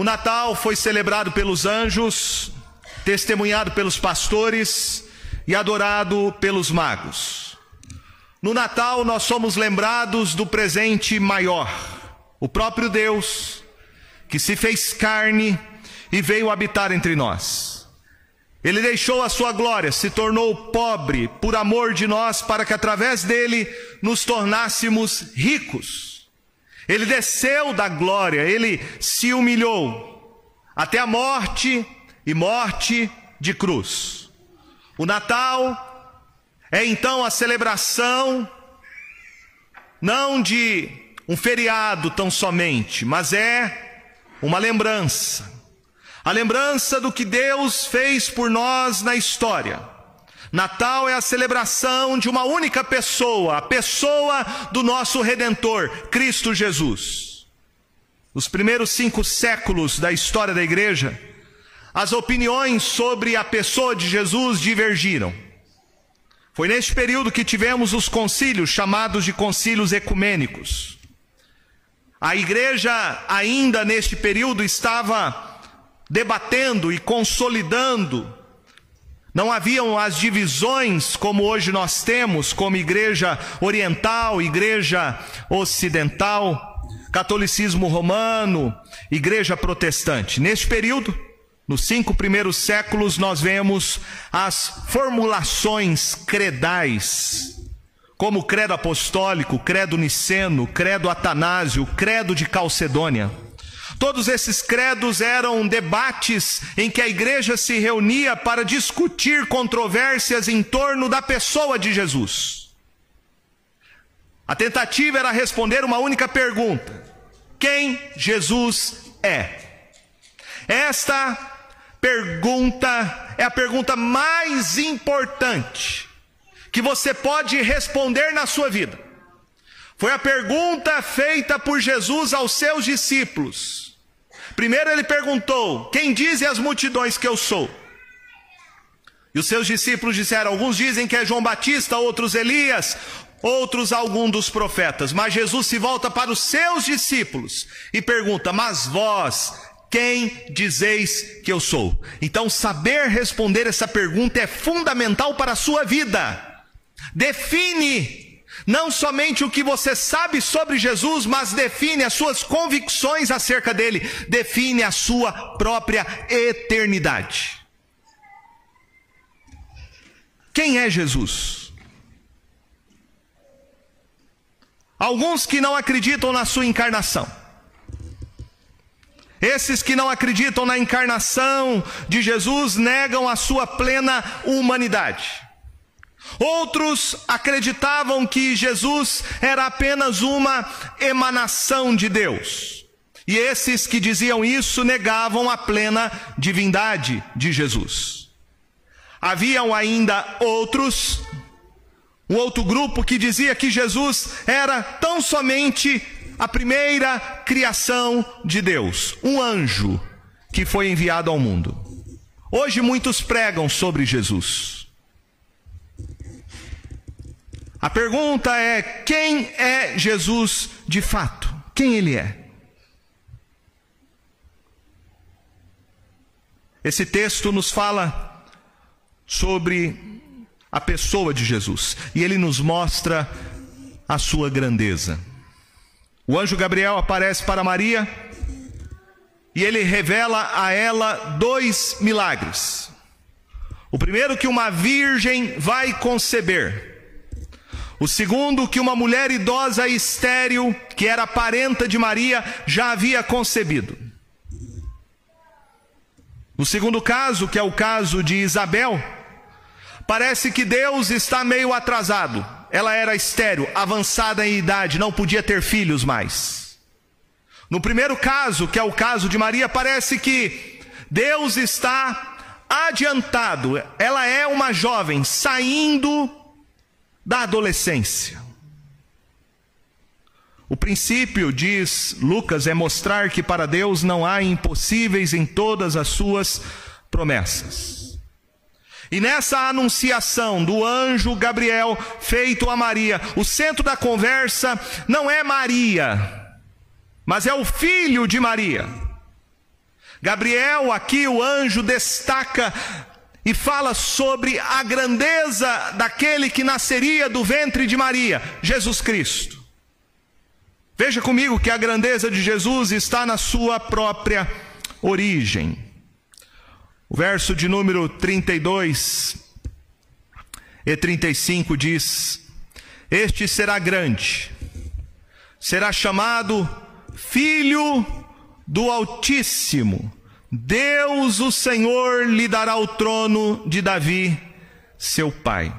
O Natal foi celebrado pelos anjos, testemunhado pelos pastores e adorado pelos magos. No Natal, nós somos lembrados do presente maior, o próprio Deus, que se fez carne e veio habitar entre nós. Ele deixou a sua glória, se tornou pobre por amor de nós, para que através dele nos tornássemos ricos. Ele desceu da glória, ele se humilhou até a morte e morte de cruz. O Natal é então a celebração não de um feriado tão somente, mas é uma lembrança a lembrança do que Deus fez por nós na história. Natal é a celebração de uma única pessoa, a pessoa do nosso Redentor, Cristo Jesus. Nos primeiros cinco séculos da história da igreja, as opiniões sobre a pessoa de Jesus divergiram. Foi neste período que tivemos os concílios, chamados de concílios ecumênicos. A igreja, ainda neste período, estava debatendo e consolidando. Não haviam as divisões como hoje nós temos, como igreja oriental, igreja ocidental, catolicismo romano, igreja protestante. Neste período, nos cinco primeiros séculos, nós vemos as formulações credais, como o credo apostólico, credo niceno, credo atanásio, credo de Calcedônia. Todos esses credos eram debates em que a igreja se reunia para discutir controvérsias em torno da pessoa de Jesus. A tentativa era responder uma única pergunta: quem Jesus é? Esta pergunta é a pergunta mais importante que você pode responder na sua vida. Foi a pergunta feita por Jesus aos seus discípulos. Primeiro ele perguntou: Quem dizem as multidões que eu sou? E os seus discípulos disseram: Alguns dizem que é João Batista, outros Elias, outros algum dos profetas. Mas Jesus se volta para os seus discípulos e pergunta: Mas vós, quem dizeis que eu sou? Então, saber responder essa pergunta é fundamental para a sua vida. Define não somente o que você sabe sobre Jesus, mas define as suas convicções acerca dele, define a sua própria eternidade. Quem é Jesus? Alguns que não acreditam na sua encarnação. Esses que não acreditam na encarnação de Jesus negam a sua plena humanidade. Outros acreditavam que Jesus era apenas uma emanação de Deus. E esses que diziam isso negavam a plena divindade de Jesus. Haviam ainda outros, um outro grupo que dizia que Jesus era tão somente a primeira criação de Deus, um anjo que foi enviado ao mundo. Hoje muitos pregam sobre Jesus. A pergunta é: quem é Jesus de fato? Quem ele é? Esse texto nos fala sobre a pessoa de Jesus e ele nos mostra a sua grandeza. O anjo Gabriel aparece para Maria e ele revela a ela dois milagres. O primeiro, que uma virgem vai conceber. O segundo, que uma mulher idosa estéril, que era parenta de Maria, já havia concebido. No segundo caso, que é o caso de Isabel, parece que Deus está meio atrasado. Ela era estéril, avançada em idade, não podia ter filhos mais. No primeiro caso, que é o caso de Maria, parece que Deus está adiantado. Ela é uma jovem saindo da adolescência. O princípio, diz Lucas, é mostrar que para Deus não há impossíveis em todas as suas promessas. E nessa anunciação do anjo Gabriel feito a Maria, o centro da conversa não é Maria, mas é o filho de Maria. Gabriel, aqui o anjo destaca e fala sobre a grandeza daquele que nasceria do ventre de Maria, Jesus Cristo. Veja comigo que a grandeza de Jesus está na sua própria origem. O verso de número 32 e 35 diz: Este será grande, será chamado Filho do Altíssimo. Deus, o Senhor, lhe dará o trono de Davi, seu pai.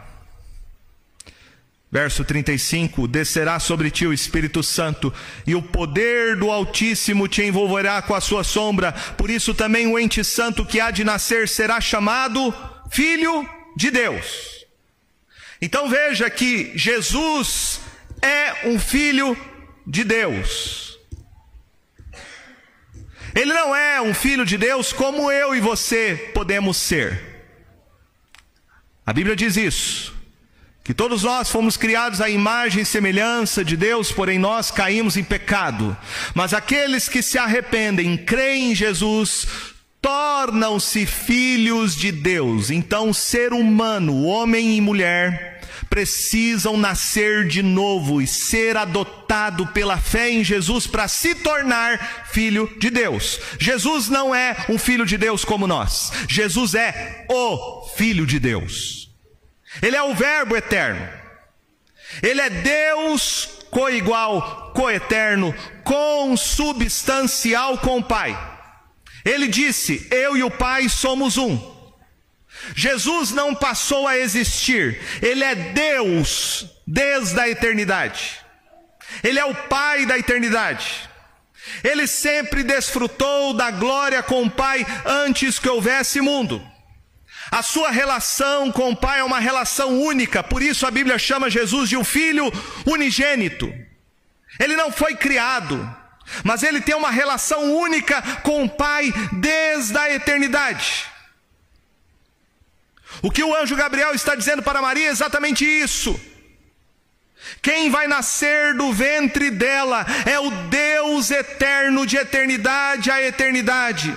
Verso 35: Descerá sobre ti o Espírito Santo, e o poder do Altíssimo te envolverá com a sua sombra. Por isso também o ente santo que há de nascer será chamado Filho de Deus. Então veja que Jesus é um filho de Deus. Ele não é um filho de Deus como eu e você podemos ser. A Bíblia diz isso. Que todos nós fomos criados à imagem e semelhança de Deus, porém nós caímos em pecado. Mas aqueles que se arrependem, creem em Jesus, tornam-se filhos de Deus. Então, ser humano, homem e mulher, precisam nascer de novo e ser adotado pela fé em Jesus para se tornar filho de Deus. Jesus não é um filho de Deus como nós. Jesus é o filho de Deus. Ele é o verbo eterno. Ele é Deus coigual, coeterno, consubstancial com o Pai. Ele disse: Eu e o Pai somos um. Jesus não passou a existir, Ele é Deus desde a eternidade, Ele é o Pai da eternidade. Ele sempre desfrutou da glória com o Pai antes que houvesse mundo. A sua relação com o Pai é uma relação única, por isso a Bíblia chama Jesus de um filho unigênito. Ele não foi criado, mas ele tem uma relação única com o Pai desde a eternidade. O que o anjo Gabriel está dizendo para Maria é exatamente isso. Quem vai nascer do ventre dela é o Deus eterno de eternidade a eternidade.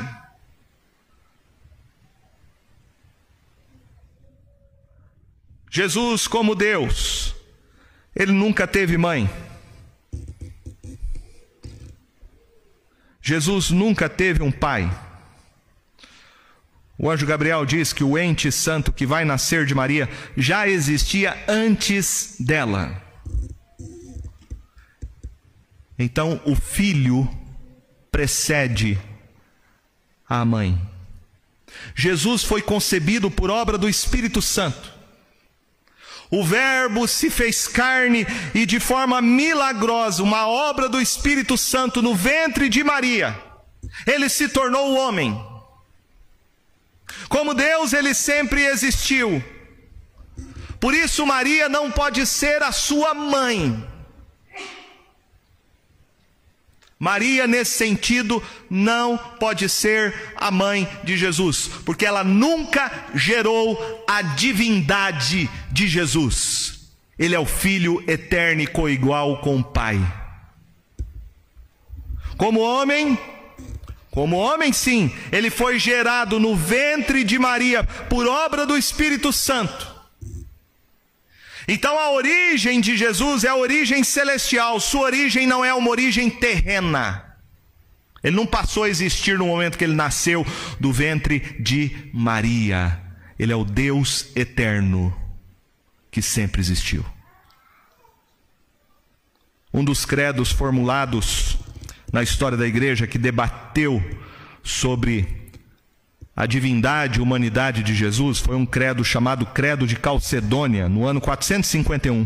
Jesus, como Deus, ele nunca teve mãe. Jesus nunca teve um pai. O anjo Gabriel diz que o ente santo que vai nascer de Maria já existia antes dela. Então o filho precede a mãe. Jesus foi concebido por obra do Espírito Santo. O Verbo se fez carne e, de forma milagrosa, uma obra do Espírito Santo no ventre de Maria, ele se tornou homem. Como Deus, ele sempre existiu. Por isso, Maria não pode ser a sua mãe. Maria, nesse sentido, não pode ser a mãe de Jesus, porque ela nunca gerou a divindade de Jesus. Ele é o Filho eterno e coigual com o Pai. Como homem, como homem, sim, ele foi gerado no ventre de Maria por obra do Espírito Santo. Então a origem de Jesus é a origem celestial, sua origem não é uma origem terrena. Ele não passou a existir no momento que ele nasceu do ventre de Maria. Ele é o Deus eterno que sempre existiu. Um dos credos formulados na história da igreja que debateu sobre a divindade e humanidade de Jesus foi um credo chamado Credo de Calcedônia, no ano 451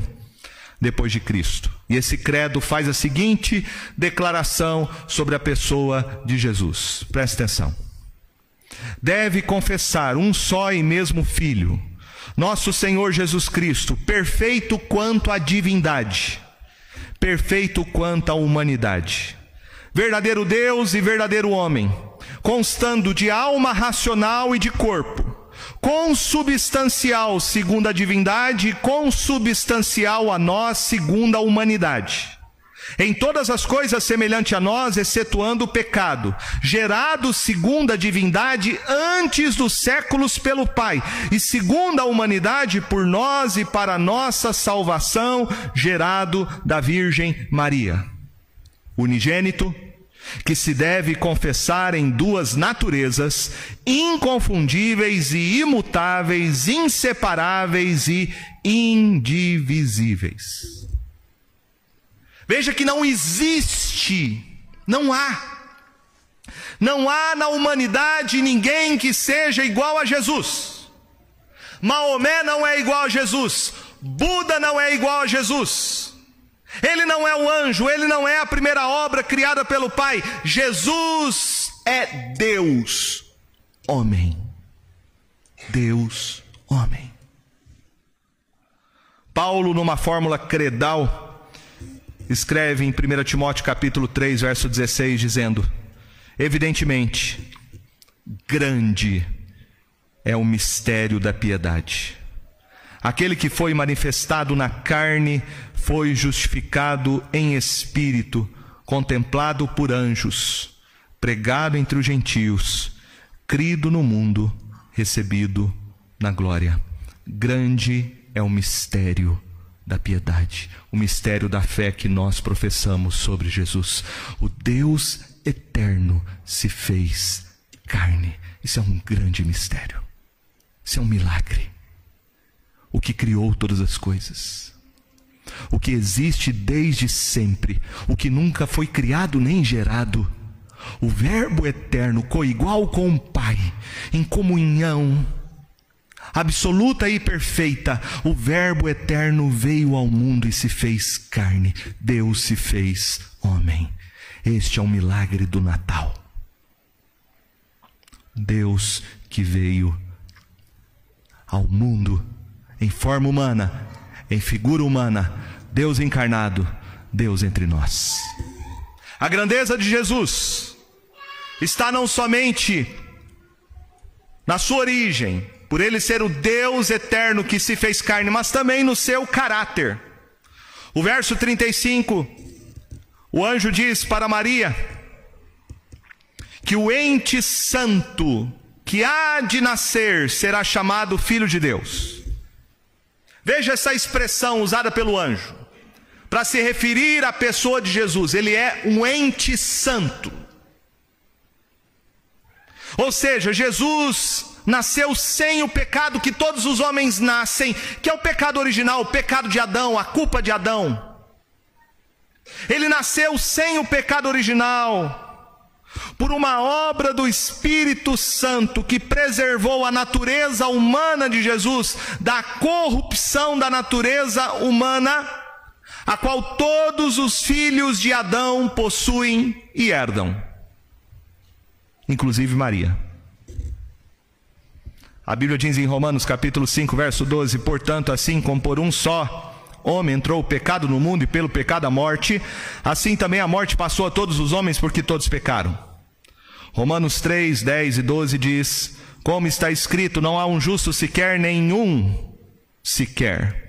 depois de Cristo. E esse credo faz a seguinte declaração sobre a pessoa de Jesus. Preste atenção. Deve confessar um só e mesmo filho, nosso Senhor Jesus Cristo, perfeito quanto à divindade, perfeito quanto à humanidade verdadeiro Deus e verdadeiro homem, constando de alma racional e de corpo, consubstancial segundo a divindade e consubstancial a nós segundo a humanidade. em todas as coisas semelhante a nós, excetuando o pecado, gerado segundo a divindade antes dos séculos pelo Pai, e segundo a humanidade por nós e para nossa salvação, gerado da Virgem Maria. Unigênito, que se deve confessar em duas naturezas, inconfundíveis e imutáveis, inseparáveis e indivisíveis. Veja que não existe, não há, não há na humanidade ninguém que seja igual a Jesus. Maomé não é igual a Jesus, Buda não é igual a Jesus. Ele não é o anjo, ele não é a primeira obra criada pelo Pai. Jesus é Deus, homem. Deus, homem. Paulo, numa fórmula credal, escreve em 1 Timóteo capítulo 3, verso 16, dizendo: Evidentemente, grande é o mistério da piedade. Aquele que foi manifestado na carne foi justificado em espírito, contemplado por anjos, pregado entre os gentios, crido no mundo, recebido na glória. Grande é o mistério da piedade, o mistério da fé que nós professamos sobre Jesus. O Deus eterno se fez carne. Isso é um grande mistério. Isso é um milagre. O que criou todas as coisas o que existe desde sempre, o que nunca foi criado nem gerado. O Verbo eterno, coigual com o Pai, em comunhão absoluta e perfeita, o Verbo eterno veio ao mundo e se fez carne. Deus se fez homem. Este é o milagre do Natal. Deus que veio ao mundo em forma humana em figura humana, Deus encarnado, Deus entre nós. A grandeza de Jesus está não somente na sua origem, por ele ser o Deus eterno que se fez carne, mas também no seu caráter. O verso 35, o anjo diz para Maria que o ente santo que há de nascer será chamado Filho de Deus. Veja essa expressão usada pelo anjo para se referir à pessoa de Jesus. Ele é um ente santo. Ou seja, Jesus nasceu sem o pecado que todos os homens nascem, que é o pecado original, o pecado de Adão, a culpa de Adão. Ele nasceu sem o pecado original, por uma obra do Espírito Santo que preservou a natureza humana de Jesus da corrupção da natureza humana, a qual todos os filhos de Adão possuem e herdam, inclusive Maria. A Bíblia diz em Romanos capítulo 5, verso 12: Portanto, assim como por um só homem entrou o pecado no mundo e pelo pecado a morte, assim também a morte passou a todos os homens porque todos pecaram. Romanos 3, 10 e 12 diz: Como está escrito, não há um justo sequer, nenhum sequer.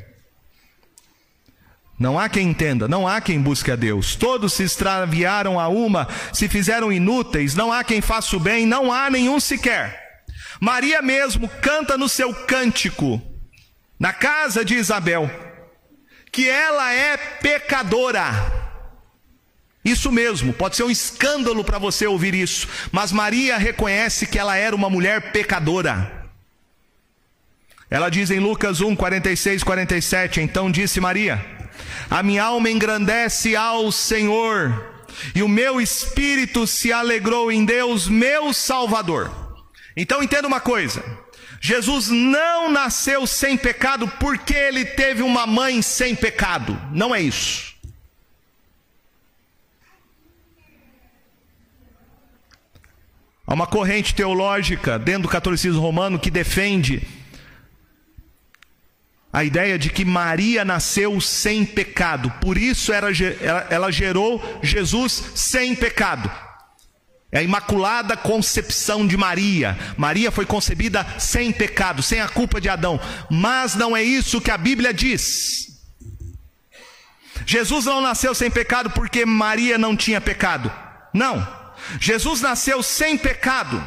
Não há quem entenda, não há quem busque a Deus. Todos se extraviaram a uma, se fizeram inúteis, não há quem faça o bem, não há nenhum sequer. Maria mesmo canta no seu cântico, na casa de Isabel, que ela é pecadora. Isso mesmo, pode ser um escândalo para você ouvir isso, mas Maria reconhece que ela era uma mulher pecadora. Ela diz em Lucas 1, 46, 47: Então disse Maria: A minha alma engrandece ao Senhor, e o meu espírito se alegrou em Deus, meu Salvador. Então entenda uma coisa: Jesus não nasceu sem pecado porque ele teve uma mãe sem pecado, não é isso. Há uma corrente teológica dentro do catolicismo romano que defende a ideia de que Maria nasceu sem pecado, por isso ela, gerou Jesus sem pecado. É a imaculada concepção de Maria. Maria foi concebida sem pecado, sem a culpa de Adão. Mas não é isso que a Bíblia diz. Jesus não nasceu sem pecado porque Maria não tinha pecado. Não. Jesus nasceu sem pecado.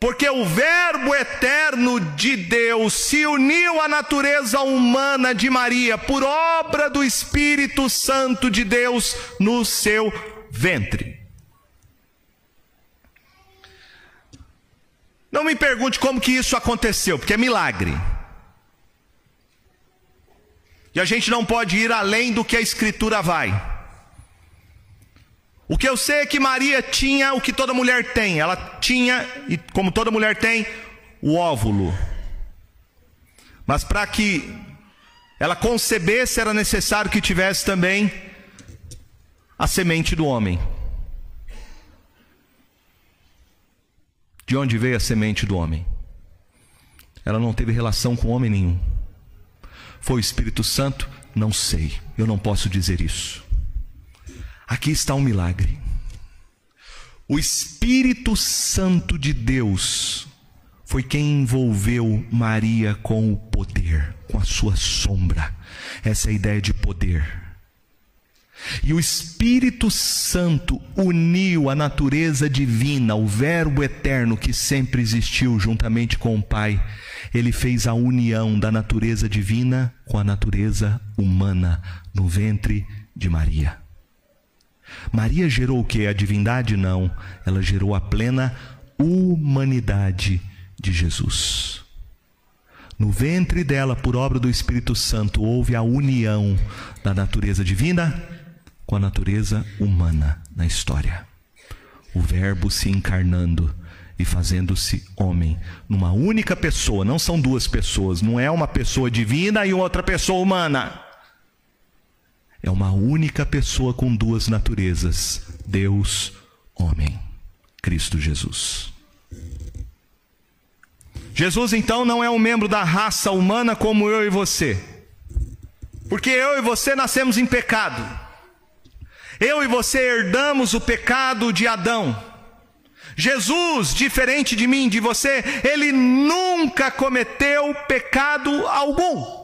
Porque o Verbo eterno de Deus se uniu à natureza humana de Maria por obra do Espírito Santo de Deus no seu ventre. Não me pergunte como que isso aconteceu, porque é milagre. E a gente não pode ir além do que a Escritura vai. O que eu sei é que Maria tinha o que toda mulher tem. Ela tinha, e como toda mulher tem, o óvulo. Mas para que ela concebesse, era necessário que tivesse também a semente do homem. De onde veio a semente do homem? Ela não teve relação com homem nenhum. Foi o Espírito Santo? Não sei, eu não posso dizer isso. Aqui está um milagre. O Espírito Santo de Deus foi quem envolveu Maria com o poder, com a sua sombra. Essa é a ideia de poder. E o Espírito Santo uniu a natureza divina, o Verbo eterno que sempre existiu juntamente com o Pai. Ele fez a união da natureza divina com a natureza humana no ventre de Maria. Maria gerou o que? A divindade? Não. Ela gerou a plena humanidade de Jesus. No ventre dela, por obra do Espírito Santo, houve a união da natureza divina com a natureza humana na história. O Verbo se encarnando e fazendo-se homem numa única pessoa, não são duas pessoas, não é uma pessoa divina e outra pessoa humana. É uma única pessoa com duas naturezas: Deus, homem, Cristo Jesus. Jesus então não é um membro da raça humana como eu e você. Porque eu e você nascemos em pecado. Eu e você herdamos o pecado de Adão. Jesus, diferente de mim, de você, ele nunca cometeu pecado algum.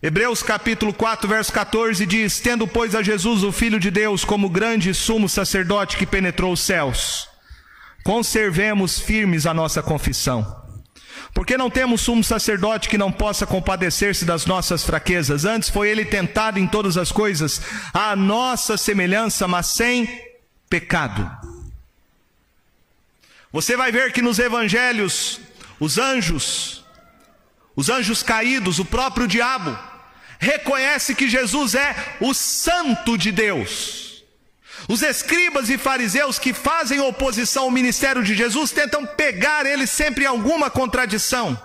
Hebreus capítulo 4, verso 14 diz: Tendo, pois, a Jesus, o Filho de Deus, como grande sumo sacerdote que penetrou os céus, conservemos firmes a nossa confissão. Porque não temos sumo sacerdote que não possa compadecer-se das nossas fraquezas. Antes foi ele tentado em todas as coisas, à nossa semelhança, mas sem pecado. Você vai ver que nos evangelhos, os anjos, os anjos caídos, o próprio diabo, reconhece que Jesus é o Santo de Deus. Os escribas e fariseus que fazem oposição ao ministério de Jesus tentam pegar ele sempre em alguma contradição,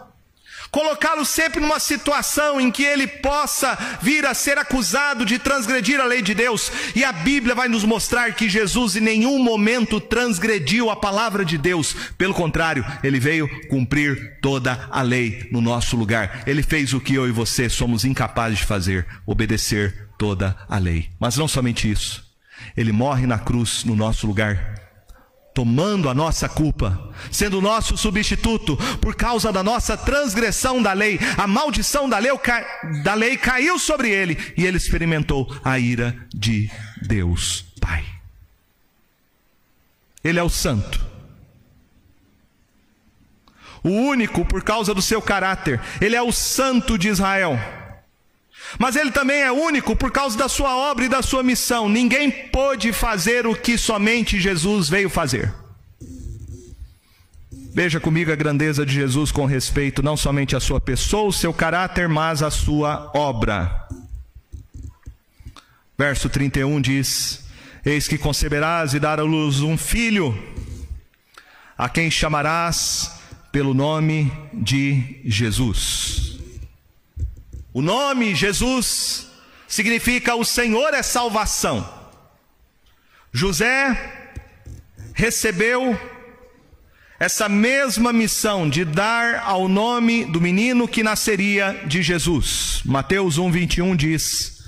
colocá-lo sempre numa situação em que ele possa vir a ser acusado de transgredir a lei de Deus. E a Bíblia vai nos mostrar que Jesus em nenhum momento transgrediu a palavra de Deus, pelo contrário, ele veio cumprir toda a lei no nosso lugar. Ele fez o que eu e você somos incapazes de fazer, obedecer toda a lei. Mas não somente isso. Ele morre na cruz no nosso lugar, tomando a nossa culpa, sendo nosso substituto por causa da nossa transgressão da lei. A maldição da lei, da lei caiu sobre ele e ele experimentou a ira de Deus Pai. Ele é o santo. O único por causa do seu caráter. Ele é o santo de Israel. Mas ele também é único por causa da sua obra e da sua missão. Ninguém pôde fazer o que somente Jesus veio fazer. Veja comigo a grandeza de Jesus com respeito não somente à sua pessoa, o seu caráter, mas à sua obra. Verso 31 diz: Eis que conceberás e darás à luz um filho, a quem chamarás pelo nome de Jesus. O nome Jesus significa o Senhor é salvação. José recebeu essa mesma missão de dar ao nome do menino que nasceria de Jesus. Mateus 1:21 diz: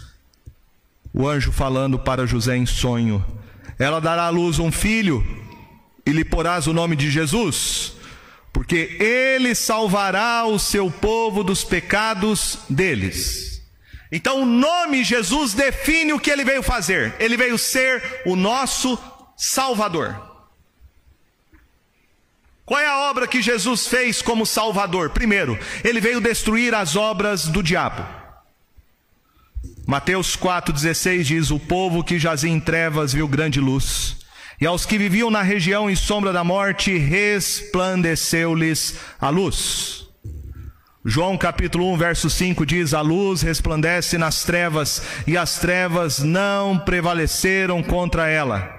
O anjo falando para José em sonho: Ela dará à luz um filho e lhe porás o nome de Jesus porque ele salvará o seu povo dos pecados deles. Então o nome Jesus define o que ele veio fazer. Ele veio ser o nosso Salvador. Qual é a obra que Jesus fez como Salvador? Primeiro, ele veio destruir as obras do diabo. Mateus 4,16 diz: O povo que jazia em trevas viu grande luz, e aos que viviam na região em sombra da morte, resplandeceu-lhes a luz. João capítulo 1, verso 5 diz: A luz resplandece nas trevas, e as trevas não prevaleceram contra ela.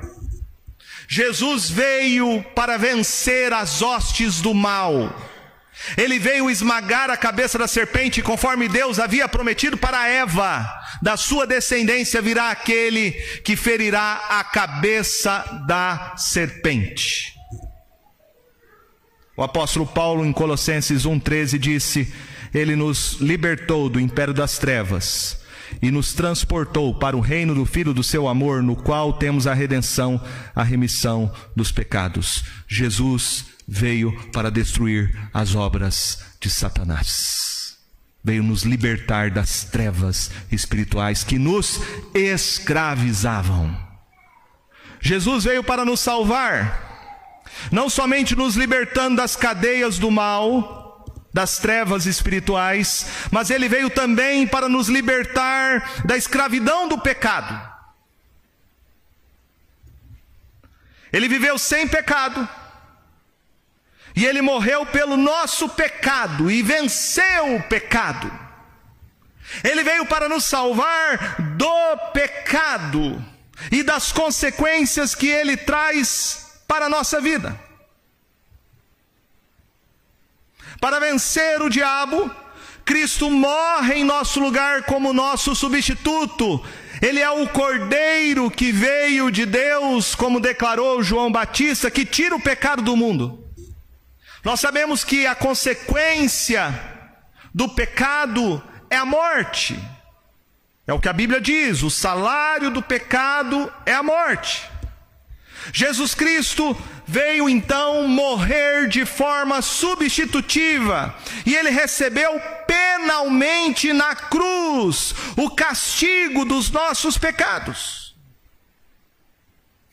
Jesus veio para vencer as hostes do mal. Ele veio esmagar a cabeça da serpente, conforme Deus havia prometido para Eva. Da sua descendência virá aquele que ferirá a cabeça da serpente. O apóstolo Paulo, em Colossenses 1,13, disse: Ele nos libertou do império das trevas e nos transportou para o reino do Filho do seu amor, no qual temos a redenção, a remissão dos pecados. Jesus veio para destruir as obras de Satanás. Veio nos libertar das trevas espirituais que nos escravizavam. Jesus veio para nos salvar não somente nos libertando das cadeias do mal, das trevas espirituais, mas ele veio também para nos libertar da escravidão do pecado. Ele viveu sem pecado, e ele morreu pelo nosso pecado e venceu o pecado. Ele veio para nos salvar do pecado e das consequências que ele traz para a nossa vida. Para vencer o diabo, Cristo morre em nosso lugar como nosso substituto. Ele é o cordeiro que veio de Deus, como declarou João Batista, que tira o pecado do mundo. Nós sabemos que a consequência do pecado é a morte. É o que a Bíblia diz: o salário do pecado é a morte. Jesus Cristo veio então morrer de forma substitutiva e ele recebeu penalmente na cruz o castigo dos nossos pecados.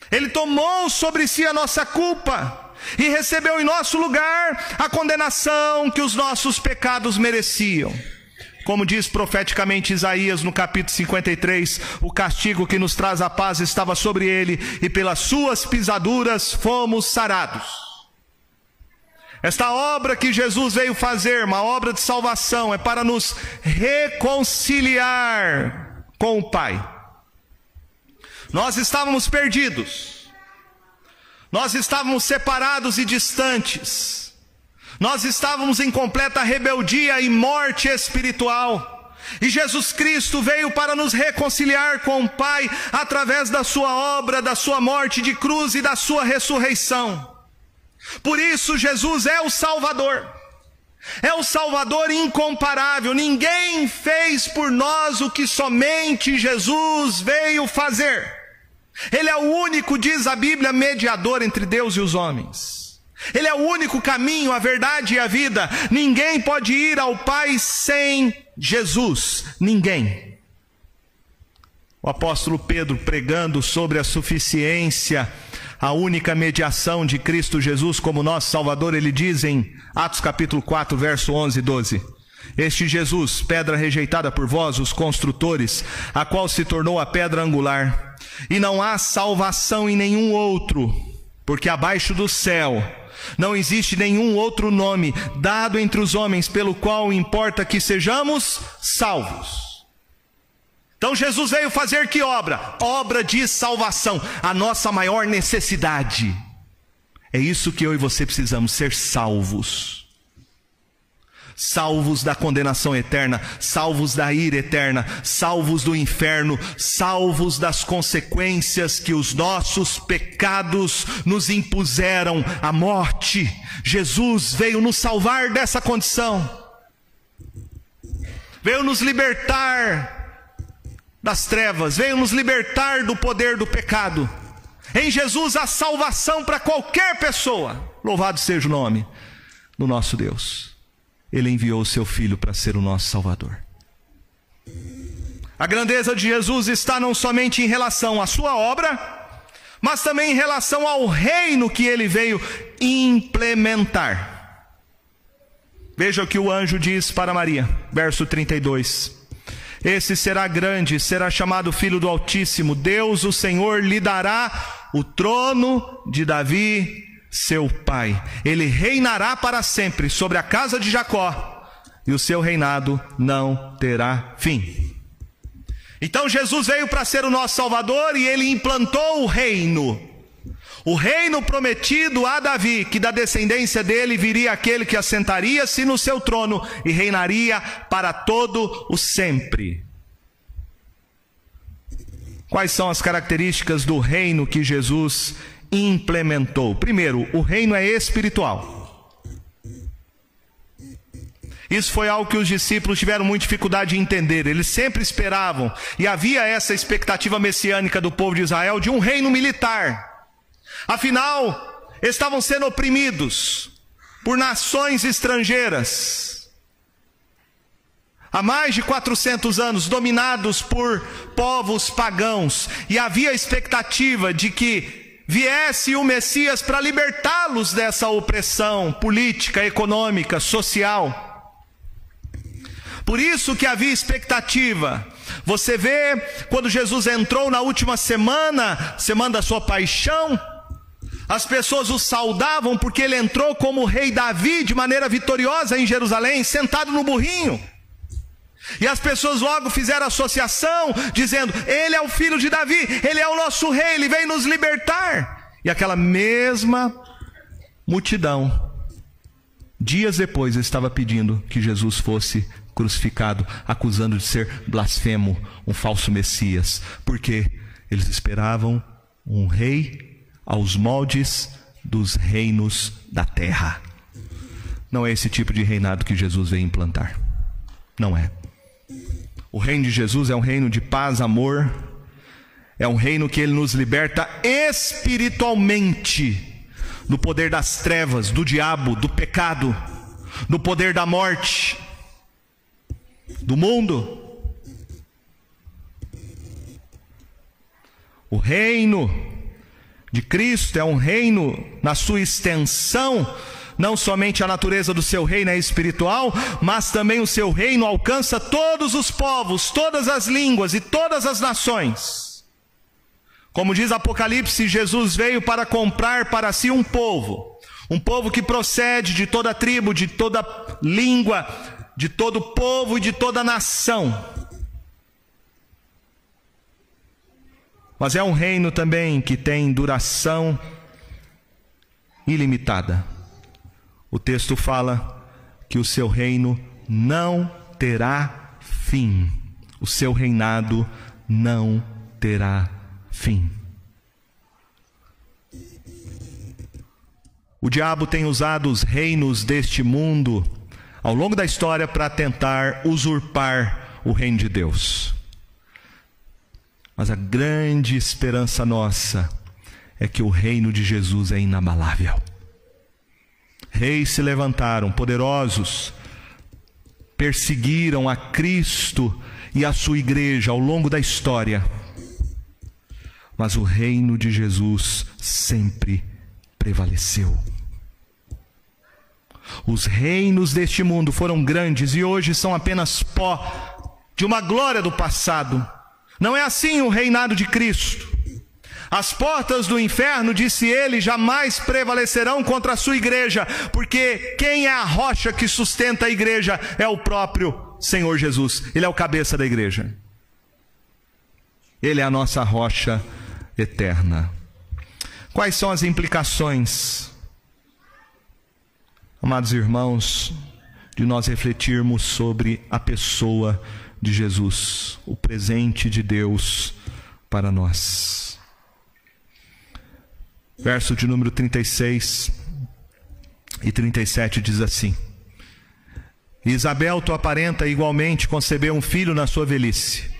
Ele tomou sobre si a nossa culpa e recebeu em nosso lugar a condenação que os nossos pecados mereciam. Como diz profeticamente Isaías no capítulo 53, o castigo que nos traz a paz estava sobre ele, e pelas suas pisaduras fomos sarados. Esta obra que Jesus veio fazer, uma obra de salvação, é para nos reconciliar com o Pai. Nós estávamos perdidos, nós estávamos separados e distantes, nós estávamos em completa rebeldia e morte espiritual. E Jesus Cristo veio para nos reconciliar com o Pai através da Sua obra, da Sua morte de cruz e da Sua ressurreição. Por isso, Jesus é o Salvador. É o Salvador incomparável. Ninguém fez por nós o que somente Jesus veio fazer. Ele é o único, diz a Bíblia, mediador entre Deus e os homens. Ele é o único caminho, a verdade e a vida. Ninguém pode ir ao Pai sem Jesus. Ninguém. O apóstolo Pedro pregando sobre a suficiência, a única mediação de Cristo Jesus como nosso Salvador, ele diz em Atos capítulo 4, verso 11 e 12: Este Jesus, pedra rejeitada por vós, os construtores, a qual se tornou a pedra angular, e não há salvação em nenhum outro, porque abaixo do céu não existe nenhum outro nome dado entre os homens pelo qual importa que sejamos salvos. Então Jesus veio fazer que obra? Obra de salvação, a nossa maior necessidade. É isso que eu e você precisamos ser salvos salvos da condenação eterna, salvos da ira eterna, salvos do inferno, salvos das consequências que os nossos pecados nos impuseram a morte. Jesus veio nos salvar dessa condição, veio nos libertar das trevas, veio nos libertar do poder do pecado. Em Jesus há salvação para qualquer pessoa. Louvado seja o nome do nosso Deus. Ele enviou o seu filho para ser o nosso Salvador. A grandeza de Jesus está não somente em relação à sua obra, mas também em relação ao reino que ele veio implementar. Veja o que o anjo diz para Maria, verso 32. Esse será grande, será chamado Filho do Altíssimo. Deus, o Senhor, lhe dará o trono de Davi, seu pai. Ele reinará para sempre sobre a casa de Jacó, e o seu reinado não terá fim. Então Jesus veio para ser o nosso Salvador e ele implantou o reino. O reino prometido a Davi, que da descendência dele viria aquele que assentaria-se no seu trono e reinaria para todo o sempre. Quais são as características do reino que Jesus implementou? Primeiro, o reino é espiritual. Isso foi algo que os discípulos tiveram muita dificuldade de entender. Eles sempre esperavam, e havia essa expectativa messiânica do povo de Israel de um reino militar. Afinal, estavam sendo oprimidos por nações estrangeiras. Há mais de 400 anos, dominados por povos pagãos, e havia a expectativa de que viesse o Messias para libertá-los dessa opressão política, econômica, social. Por isso que havia expectativa. Você vê quando Jesus entrou na última semana, semana da sua paixão, as pessoas o saudavam porque ele entrou como rei Davi de maneira vitoriosa em Jerusalém, sentado no burrinho. E as pessoas logo fizeram associação, dizendo: Ele é o filho de Davi, ele é o nosso rei, ele vem nos libertar. E aquela mesma multidão, dias depois, estava pedindo que Jesus fosse crucificado, acusando de ser blasfemo, um falso Messias, porque eles esperavam um rei aos moldes dos reinos da terra. Não é esse tipo de reinado que Jesus veio implantar. Não é. O reino de Jesus é um reino de paz, amor, é um reino que ele nos liberta espiritualmente do poder das trevas, do diabo, do pecado, do poder da morte do mundo. O reino de Cristo é um reino na sua extensão, não somente a natureza do seu reino é espiritual, mas também o seu reino alcança todos os povos, todas as línguas e todas as nações. Como diz Apocalipse, Jesus veio para comprar para si um povo, um povo que procede de toda tribo, de toda língua, de todo povo e de toda nação. Mas é um reino também que tem duração ilimitada. O texto fala que o seu reino não terá fim. O seu reinado não terá fim. O diabo tem usado os reinos deste mundo ao longo da história para tentar usurpar o reino de Deus. Mas a grande esperança nossa é que o reino de Jesus é inabalável. Reis se levantaram, poderosos, perseguiram a Cristo e a sua igreja ao longo da história. Mas o reino de Jesus sempre prevaleceu. Os reinos deste mundo foram grandes e hoje são apenas pó de uma glória do passado. Não é assim o reinado de Cristo. As portas do inferno, disse ele, jamais prevalecerão contra a sua igreja, porque quem é a rocha que sustenta a igreja é o próprio Senhor Jesus. Ele é o cabeça da igreja. Ele é a nossa rocha eterna. Quais são as implicações amados irmãos, de nós refletirmos sobre a pessoa de Jesus, o presente de Deus para nós. Verso de número 36 e 37 diz assim: Isabel, tua parenta, igualmente concebeu um filho na sua velhice,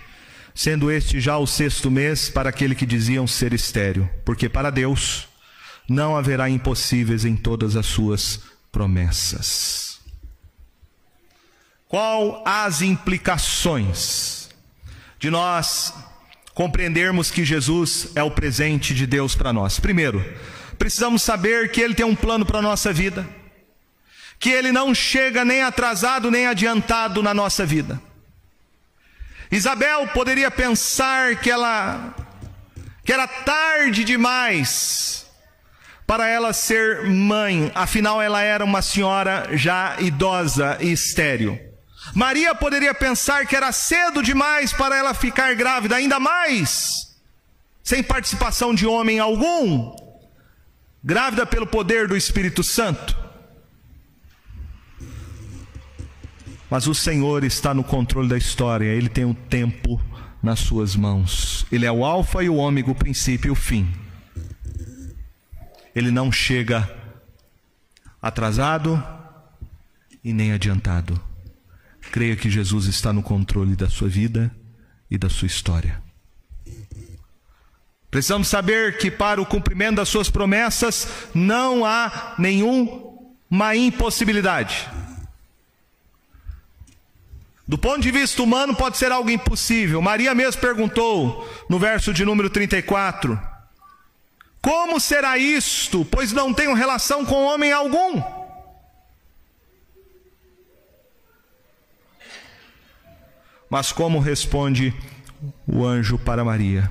sendo este já o sexto mês para aquele que diziam ser estéreo, porque para Deus não haverá impossíveis em todas as suas promessas. Qual as implicações de nós compreendermos que Jesus é o presente de Deus para nós. Primeiro, precisamos saber que Ele tem um plano para a nossa vida, que Ele não chega nem atrasado nem adiantado na nossa vida. Isabel poderia pensar que ela que era tarde demais para ela ser mãe, afinal ela era uma senhora já idosa e estéril. Maria poderia pensar que era cedo demais para ela ficar grávida, ainda mais sem participação de homem algum, grávida pelo poder do Espírito Santo. Mas o Senhor está no controle da história, Ele tem o tempo nas suas mãos. Ele é o Alfa e o Ômega, o princípio e o fim. Ele não chega atrasado e nem adiantado. Creia que Jesus está no controle da sua vida e da sua história. Precisamos saber que para o cumprimento das suas promessas não há nenhuma impossibilidade. Do ponto de vista humano, pode ser algo impossível. Maria mesmo perguntou no verso de número 34: Como será isto? Pois não tenho relação com homem algum. Mas como responde o anjo para Maria?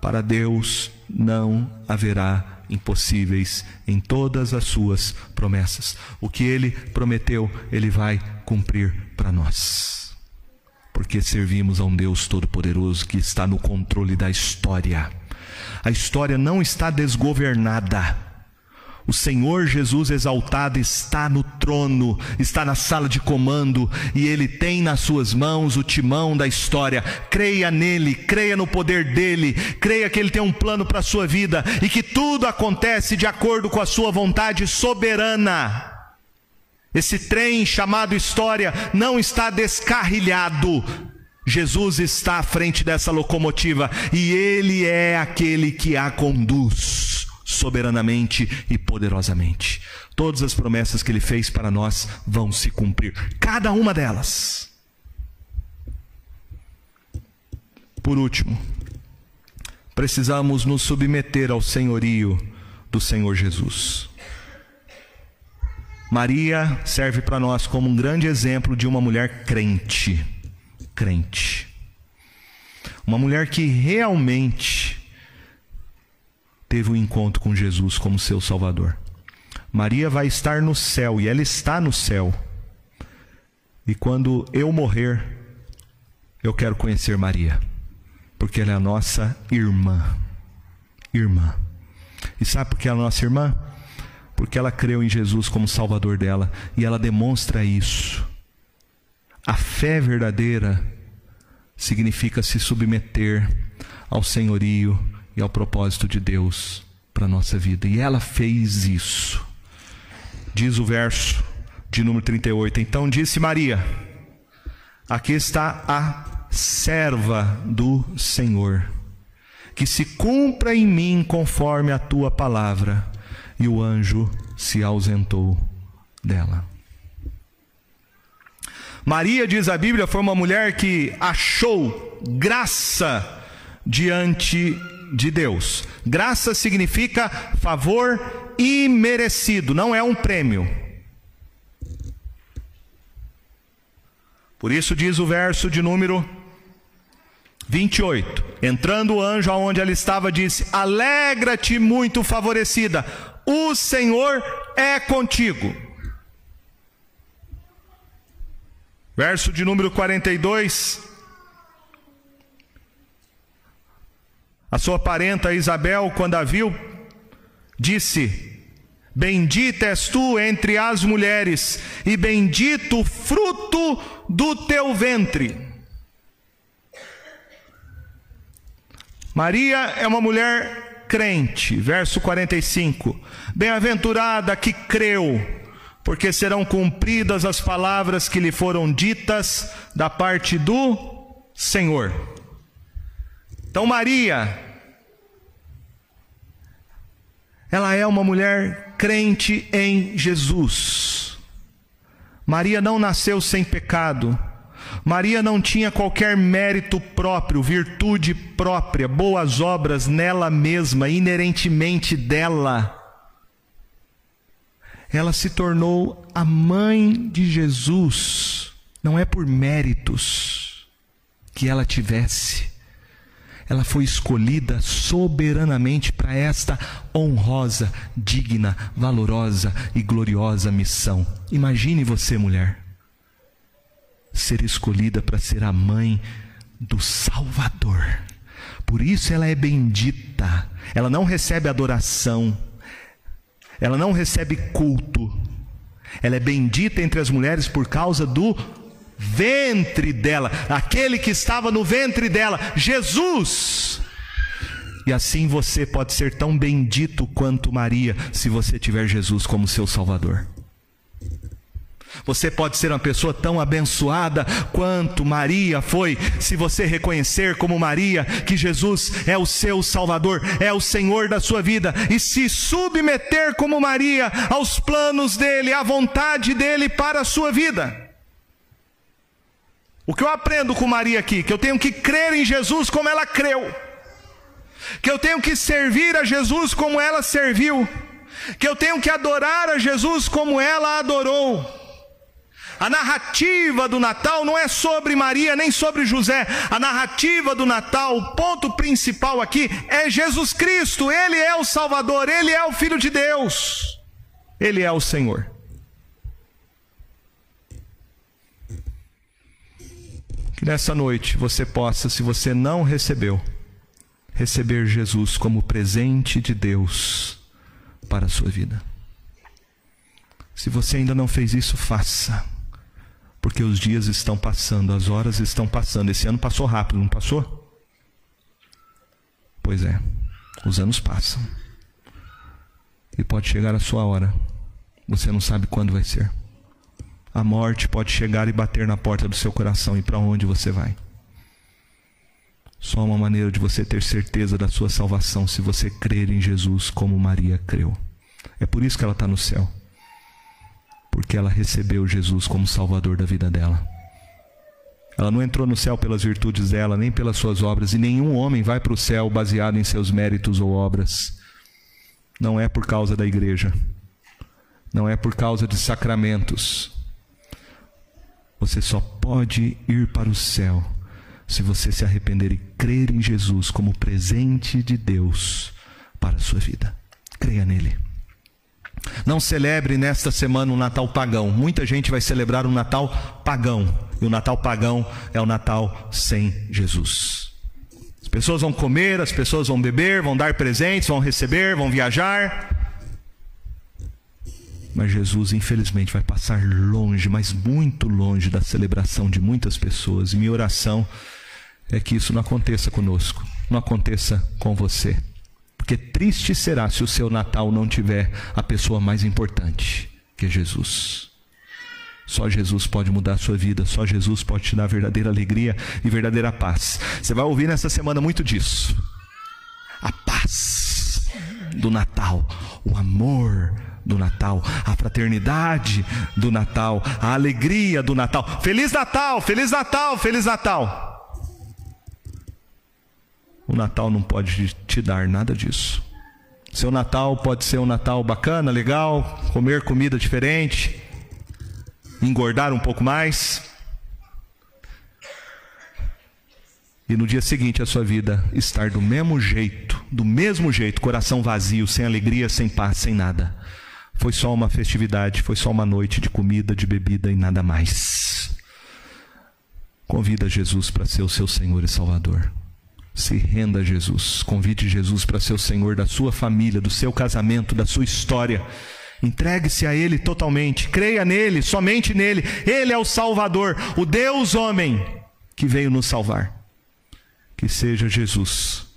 Para Deus não haverá impossíveis em todas as suas promessas. O que ele prometeu, ele vai cumprir para nós. Porque servimos a um Deus todo-poderoso que está no controle da história. A história não está desgovernada. O Senhor Jesus exaltado está no trono, está na sala de comando e ele tem nas suas mãos o timão da história. Creia nele, creia no poder dele, creia que ele tem um plano para a sua vida e que tudo acontece de acordo com a sua vontade soberana. Esse trem chamado história não está descarrilhado. Jesus está à frente dessa locomotiva e ele é aquele que a conduz soberanamente e poderosamente. Todas as promessas que ele fez para nós vão se cumprir, cada uma delas. Por último, precisamos nos submeter ao senhorio do Senhor Jesus. Maria serve para nós como um grande exemplo de uma mulher crente. Crente. Uma mulher que realmente teve um encontro com Jesus como seu Salvador. Maria vai estar no céu e ela está no céu. E quando eu morrer, eu quero conhecer Maria, porque ela é a nossa irmã. Irmã. E sabe por que ela é a nossa irmã? Porque ela creu em Jesus como Salvador dela e ela demonstra isso. A fé verdadeira significa se submeter ao senhorio e ao propósito de Deus para a nossa vida. E ela fez isso. Diz o verso de número 38. Então disse Maria: Aqui está a serva do Senhor, que se cumpra em mim conforme a tua palavra. E o anjo se ausentou dela. Maria, diz a Bíblia, foi uma mulher que achou graça diante de Deus. Graça significa favor imerecido, não é um prêmio. Por isso diz o verso de número 28. Entrando o anjo aonde ela estava, disse: Alegra-te, muito favorecida, o Senhor é contigo. Verso de número 42. A sua parenta Isabel, quando a viu, disse: Bendita és tu entre as mulheres, e bendito o fruto do teu ventre. Maria é uma mulher crente, verso 45. Bem-aventurada que creu, porque serão cumpridas as palavras que lhe foram ditas da parte do Senhor. Então, Maria, ela é uma mulher crente em Jesus. Maria não nasceu sem pecado. Maria não tinha qualquer mérito próprio, virtude própria, boas obras nela mesma, inerentemente dela. Ela se tornou a mãe de Jesus, não é por méritos que ela tivesse. Ela foi escolhida soberanamente para esta honrosa, digna, valorosa e gloriosa missão. Imagine você, mulher ser escolhida para ser a mãe do Salvador. Por isso ela é bendita. Ela não recebe adoração. Ela não recebe culto. Ela é bendita entre as mulheres por causa do ventre dela, aquele que estava no ventre dela, Jesus. E assim você pode ser tão bendito quanto Maria, se você tiver Jesus como seu Salvador. Você pode ser uma pessoa tão abençoada quanto Maria foi, se você reconhecer como Maria que Jesus é o seu Salvador, é o Senhor da sua vida e se submeter como Maria aos planos dele, à vontade dele para a sua vida. O que eu aprendo com Maria aqui, que eu tenho que crer em Jesus como ela creu, que eu tenho que servir a Jesus como ela serviu, que eu tenho que adorar a Jesus como ela adorou. A narrativa do Natal não é sobre Maria nem sobre José. A narrativa do Natal, o ponto principal aqui é Jesus Cristo. Ele é o Salvador, ele é o Filho de Deus. Ele é o Senhor. Que nessa noite você possa, se você não recebeu, receber Jesus como presente de Deus para a sua vida. Se você ainda não fez isso, faça porque os dias estão passando, as horas estão passando. Esse ano passou rápido, não passou? Pois é, os anos passam. E pode chegar a sua hora. Você não sabe quando vai ser. A morte pode chegar e bater na porta do seu coração e para onde você vai. Só uma maneira de você ter certeza da sua salvação se você crer em Jesus como Maria creu. É por isso que ela está no céu porque ela recebeu Jesus como Salvador da vida dela. Ela não entrou no céu pelas virtudes dela, nem pelas suas obras, e nenhum homem vai para o céu baseado em seus méritos ou obras. Não é por causa da igreja, não é por causa de sacramentos. Você só pode ir para o céu se você se arrepender e crer em Jesus como presente de Deus para a sua vida. Creia nele. Não celebre nesta semana um Natal pagão. Muita gente vai celebrar um Natal pagão. E o Natal pagão é o Natal sem Jesus. As pessoas vão comer, as pessoas vão beber, vão dar presentes, vão receber, vão viajar. Mas Jesus, infelizmente, vai passar longe, mas muito longe da celebração de muitas pessoas. E minha oração é que isso não aconteça conosco, não aconteça com você. Porque triste será se o seu Natal não tiver a pessoa mais importante, que é Jesus. Só Jesus pode mudar a sua vida, só Jesus pode te dar verdadeira alegria e verdadeira paz. Você vai ouvir nessa semana muito disso. A paz do Natal, o amor do Natal, a fraternidade do Natal, a alegria do Natal. Feliz Natal, Feliz Natal, Feliz Natal. O Natal não pode te dar nada disso. Seu Natal pode ser um Natal bacana, legal, comer comida diferente, engordar um pouco mais. E no dia seguinte a sua vida estar do mesmo jeito, do mesmo jeito, coração vazio, sem alegria, sem paz, sem nada. Foi só uma festividade, foi só uma noite de comida, de bebida e nada mais. Convida Jesus para ser o seu Senhor e Salvador. Se renda a Jesus. Convide Jesus para ser o Senhor da sua família, do seu casamento, da sua história. Entregue-se a Ele totalmente. Creia nele, somente nele. Ele é o Salvador, o Deus homem que veio nos salvar. Que seja Jesus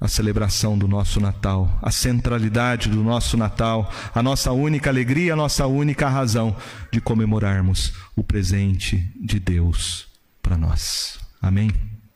a celebração do nosso Natal, a centralidade do nosso Natal, a nossa única alegria, a nossa única razão de comemorarmos o presente de Deus para nós. Amém?